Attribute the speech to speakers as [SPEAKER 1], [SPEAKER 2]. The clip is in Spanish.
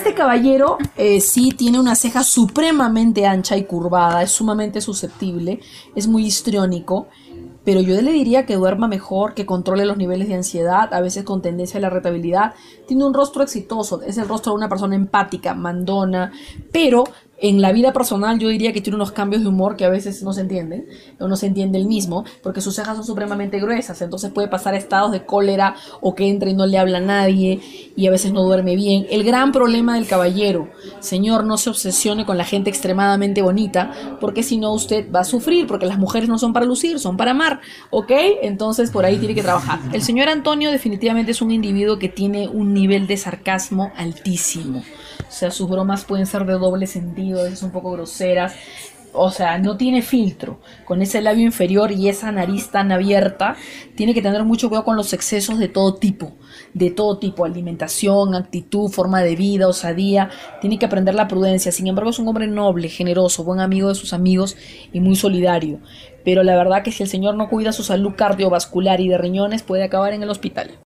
[SPEAKER 1] Este caballero eh, sí tiene una ceja supremamente ancha y curvada, es sumamente susceptible, es muy histriónico, pero yo le diría que duerma mejor, que controle los niveles de ansiedad, a veces con tendencia a la irritabilidad. Tiene un rostro exitoso, es el rostro de una persona empática, mandona, pero en la vida personal yo diría que tiene unos cambios de humor que a veces no se entienden, o no se entiende el mismo, porque sus cejas son supremamente gruesas, entonces puede pasar estados de cólera o que entra y no le habla a nadie y a veces no duerme bien. El gran problema del caballero, señor, no se obsesione con la gente extremadamente bonita, porque si no usted va a sufrir, porque las mujeres no son para lucir, son para amar, ¿ok? Entonces por ahí tiene que trabajar. El señor Antonio definitivamente es un individuo que tiene un nivel de sarcasmo altísimo. O sea, sus bromas pueden ser de doble sentido, es un poco groseras. O sea, no tiene filtro. Con ese labio inferior y esa nariz tan abierta, tiene que tener mucho cuidado con los excesos de todo tipo. De todo tipo, alimentación, actitud, forma de vida, osadía. Tiene que aprender la prudencia. Sin embargo, es un hombre noble, generoso, buen amigo de sus amigos y muy solidario. Pero la verdad que si el señor no cuida su salud cardiovascular y de riñones, puede acabar en el hospital.